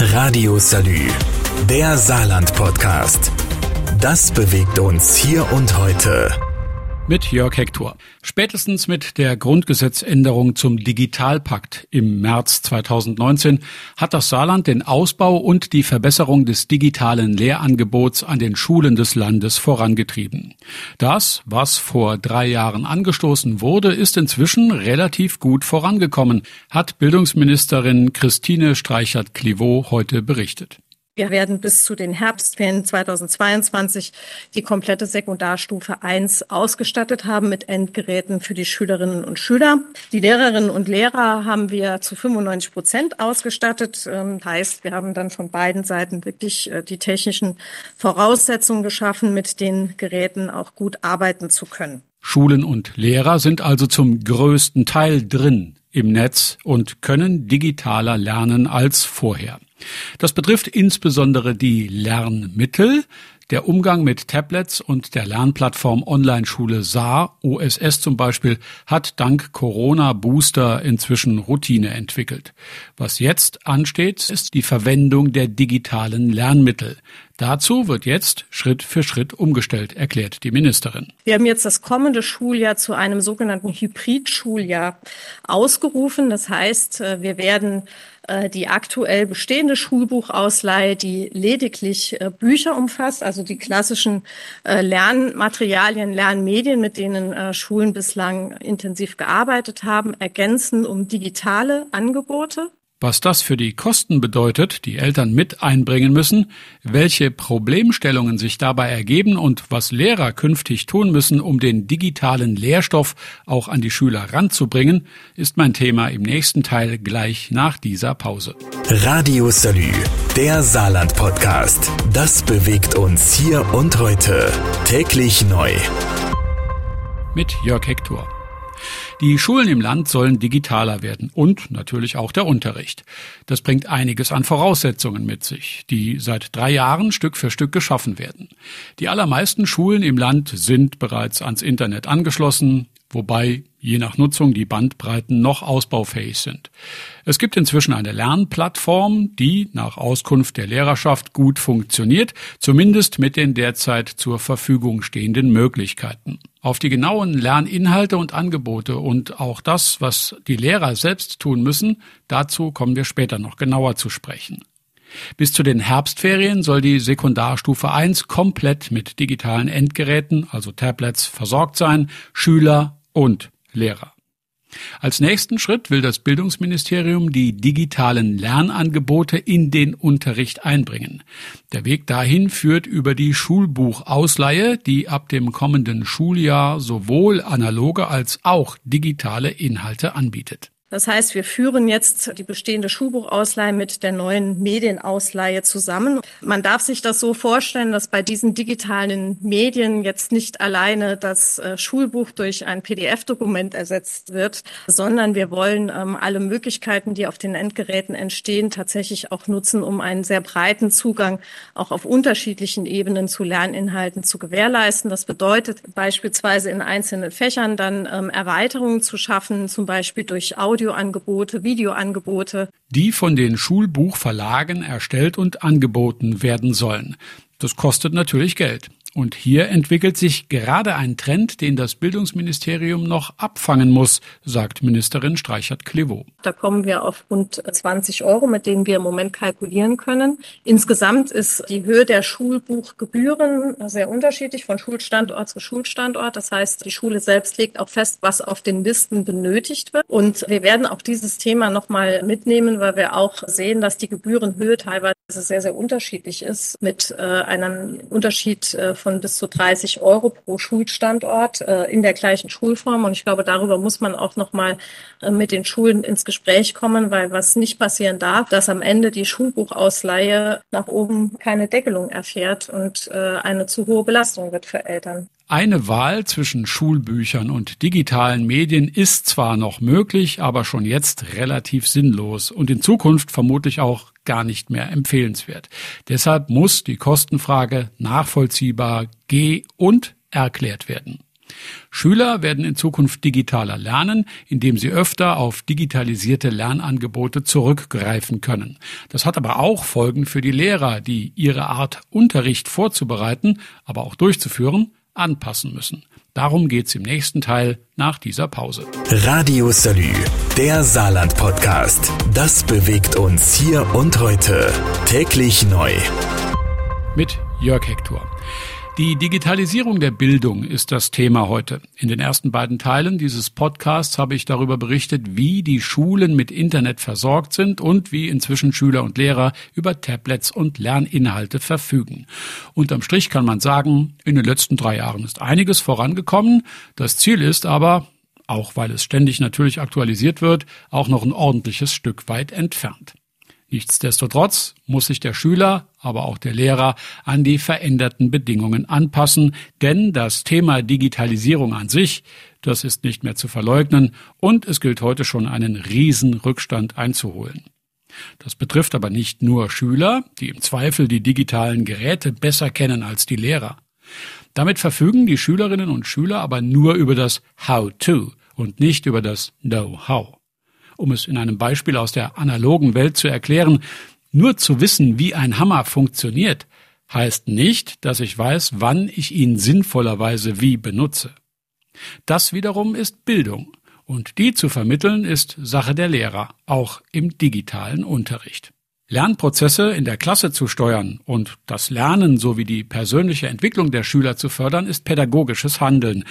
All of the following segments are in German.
Radio Salü, der Saarland-Podcast. Das bewegt uns hier und heute mit Jörg Hector. Spätestens mit der Grundgesetzänderung zum Digitalpakt im März 2019 hat das Saarland den Ausbau und die Verbesserung des digitalen Lehrangebots an den Schulen des Landes vorangetrieben. Das, was vor drei Jahren angestoßen wurde, ist inzwischen relativ gut vorangekommen, hat Bildungsministerin Christine Streichert-Clivaux heute berichtet. Wir werden bis zu den Herbstferien 2022 die komplette Sekundarstufe 1 ausgestattet haben mit Endgeräten für die Schülerinnen und Schüler. Die Lehrerinnen und Lehrer haben wir zu 95 Prozent ausgestattet. Das ähm, heißt, wir haben dann von beiden Seiten wirklich äh, die technischen Voraussetzungen geschaffen, mit den Geräten auch gut arbeiten zu können. Schulen und Lehrer sind also zum größten Teil drin im Netz und können digitaler lernen als vorher. Das betrifft insbesondere die Lernmittel, der Umgang mit Tablets und der Lernplattform Online-Schule Saar, OSS zum Beispiel, hat dank Corona-Booster inzwischen Routine entwickelt. Was jetzt ansteht, ist die Verwendung der digitalen Lernmittel. Dazu wird jetzt Schritt für Schritt umgestellt, erklärt die Ministerin. Wir haben jetzt das kommende Schuljahr zu einem sogenannten Hybrid-Schuljahr ausgerufen. Das heißt, äh, wir werden die aktuell bestehende Schulbuchausleihe, die lediglich äh, Bücher umfasst, also die klassischen äh, Lernmaterialien, Lernmedien, mit denen Schulen bislang intensiv gearbeitet haben, ergänzen um digitale Angebote. Was das für die Kosten bedeutet, die Eltern mit einbringen müssen, welche Problemstellungen sich dabei ergeben und was Lehrer künftig tun müssen, um den digitalen Lehrstoff auch an die Schüler ranzubringen, ist mein Thema im nächsten Teil gleich nach dieser Pause. Radio Salü, der Saarland Podcast. Das bewegt uns hier und heute. Täglich neu. Mit Jörg Hector. Die Schulen im Land sollen digitaler werden und natürlich auch der Unterricht. Das bringt einiges an Voraussetzungen mit sich, die seit drei Jahren Stück für Stück geschaffen werden. Die allermeisten Schulen im Land sind bereits ans Internet angeschlossen, wobei je nach Nutzung die Bandbreiten noch ausbaufähig sind. Es gibt inzwischen eine Lernplattform, die nach Auskunft der Lehrerschaft gut funktioniert, zumindest mit den derzeit zur Verfügung stehenden Möglichkeiten. Auf die genauen Lerninhalte und Angebote und auch das, was die Lehrer selbst tun müssen, dazu kommen wir später noch genauer zu sprechen. Bis zu den Herbstferien soll die Sekundarstufe 1 komplett mit digitalen Endgeräten, also Tablets, versorgt sein. Schüler und Lehrer. Als nächsten Schritt will das Bildungsministerium die digitalen Lernangebote in den Unterricht einbringen. Der Weg dahin führt über die Schulbuchausleihe, die ab dem kommenden Schuljahr sowohl analoge als auch digitale Inhalte anbietet. Das heißt, wir führen jetzt die bestehende Schulbuchausleihe mit der neuen Medienausleihe zusammen. Man darf sich das so vorstellen, dass bei diesen digitalen Medien jetzt nicht alleine das äh, Schulbuch durch ein PDF-Dokument ersetzt wird, sondern wir wollen ähm, alle Möglichkeiten, die auf den Endgeräten entstehen, tatsächlich auch nutzen, um einen sehr breiten Zugang auch auf unterschiedlichen Ebenen zu Lerninhalten zu gewährleisten. Das bedeutet beispielsweise in einzelnen Fächern dann ähm, Erweiterungen zu schaffen, zum Beispiel durch Audio Audioangebote, Videoangebote. Die von den Schulbuchverlagen erstellt und angeboten werden sollen. Das kostet natürlich Geld. Und hier entwickelt sich gerade ein Trend, den das Bildungsministerium noch abfangen muss, sagt Ministerin Streichert-Klevo. Da kommen wir auf rund 20 Euro, mit denen wir im Moment kalkulieren können. Insgesamt ist die Höhe der Schulbuchgebühren sehr unterschiedlich von Schulstandort zu Schulstandort. Das heißt, die Schule selbst legt auch fest, was auf den Listen benötigt wird. Und wir werden auch dieses Thema nochmal mitnehmen, weil wir auch sehen, dass die Gebührenhöhe teilweise sehr, sehr unterschiedlich ist mit äh, einem Unterschied äh, von bis zu 30 Euro pro Schulstandort äh, in der gleichen Schulform. Und ich glaube, darüber muss man auch noch mal äh, mit den Schulen ins Gespräch kommen, weil was nicht passieren darf, dass am Ende die Schulbuchausleihe nach oben keine Deckelung erfährt und äh, eine zu hohe Belastung wird für Eltern. Eine Wahl zwischen Schulbüchern und digitalen Medien ist zwar noch möglich, aber schon jetzt relativ sinnlos und in Zukunft vermutlich auch gar nicht mehr empfehlenswert. Deshalb muss die Kostenfrage nachvollziehbar ge- und erklärt werden. Schüler werden in Zukunft digitaler lernen, indem sie öfter auf digitalisierte Lernangebote zurückgreifen können. Das hat aber auch Folgen für die Lehrer, die ihre Art Unterricht vorzubereiten, aber auch durchzuführen, anpassen müssen. Darum geht's im nächsten Teil nach dieser Pause. Radio Salü, der Saarland-Podcast. Das bewegt uns hier und heute. Täglich neu. Mit Jörg Hector. Die Digitalisierung der Bildung ist das Thema heute. In den ersten beiden Teilen dieses Podcasts habe ich darüber berichtet, wie die Schulen mit Internet versorgt sind und wie inzwischen Schüler und Lehrer über Tablets und Lerninhalte verfügen. Unterm Strich kann man sagen, in den letzten drei Jahren ist einiges vorangekommen. Das Ziel ist aber, auch weil es ständig natürlich aktualisiert wird, auch noch ein ordentliches Stück weit entfernt. Nichtsdestotrotz muss sich der Schüler, aber auch der Lehrer an die veränderten Bedingungen anpassen, denn das Thema Digitalisierung an sich, das ist nicht mehr zu verleugnen und es gilt heute schon einen Riesenrückstand einzuholen. Das betrifft aber nicht nur Schüler, die im Zweifel die digitalen Geräte besser kennen als die Lehrer. Damit verfügen die Schülerinnen und Schüler aber nur über das How-to und nicht über das Know-how. Um es in einem Beispiel aus der analogen Welt zu erklären, nur zu wissen, wie ein Hammer funktioniert, heißt nicht, dass ich weiß, wann ich ihn sinnvollerweise wie benutze. Das wiederum ist Bildung, und die zu vermitteln ist Sache der Lehrer, auch im digitalen Unterricht. Lernprozesse in der Klasse zu steuern und das Lernen sowie die persönliche Entwicklung der Schüler zu fördern, ist pädagogisches Handeln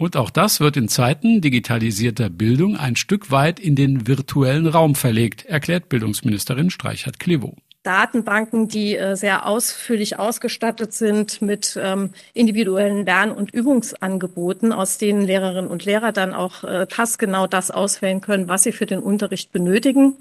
und auch das wird in Zeiten digitalisierter Bildung ein Stück weit in den virtuellen Raum verlegt, erklärt Bildungsministerin Streichert-Klevo. Datenbanken, die äh, sehr ausführlich ausgestattet sind mit ähm, individuellen Lern- und Übungsangeboten, aus denen Lehrerinnen und Lehrer dann auch äh, passgenau das auswählen können, was sie für den Unterricht benötigen.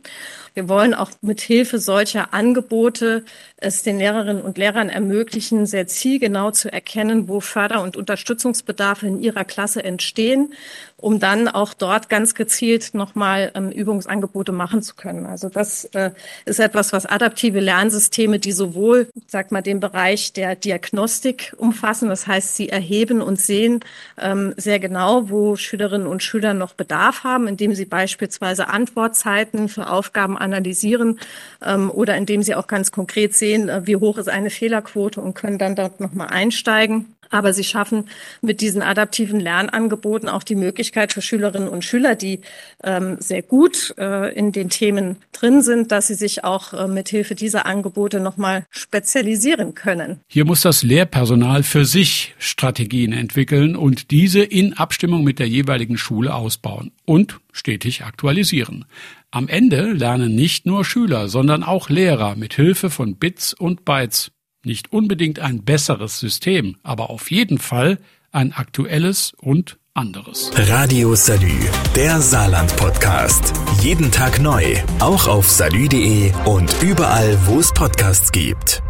Wir wollen auch mit Hilfe solcher Angebote es den Lehrerinnen und Lehrern ermöglichen, sehr zielgenau zu erkennen, wo Förder- und Unterstützungsbedarfe in ihrer Klasse entstehen, um dann auch dort ganz gezielt nochmal ähm, Übungsangebote machen zu können. Also das äh, ist etwas, was adaptive Lernsysteme, die sowohl, sag mal, den Bereich der Diagnostik umfassen, das heißt, sie erheben und sehen ähm, sehr genau, wo Schülerinnen und Schüler noch Bedarf haben, indem sie beispielsweise Antwortzeiten für Aufgaben analysieren ähm, oder indem sie auch ganz konkret sehen, äh, wie hoch ist eine Fehlerquote und können dann dort nochmal einsteigen. Aber sie schaffen mit diesen adaptiven Lernangeboten auch die Möglichkeit für Schülerinnen und Schüler, die ähm, sehr gut äh, in den Themen drin sind, dass sie sich auch äh, mit Hilfe dieser Angebote nochmal spezialisieren können. Hier muss das Lehrpersonal für sich Strategien entwickeln und diese in Abstimmung mit der jeweiligen Schule ausbauen und stetig aktualisieren. Am Ende lernen nicht nur Schüler, sondern auch Lehrer mit Hilfe von Bits und Bytes. Nicht unbedingt ein besseres System, aber auf jeden Fall ein aktuelles und anderes. Radio Salü, der Saarland-Podcast. Jeden Tag neu, auch auf salü.de und überall, wo es Podcasts gibt.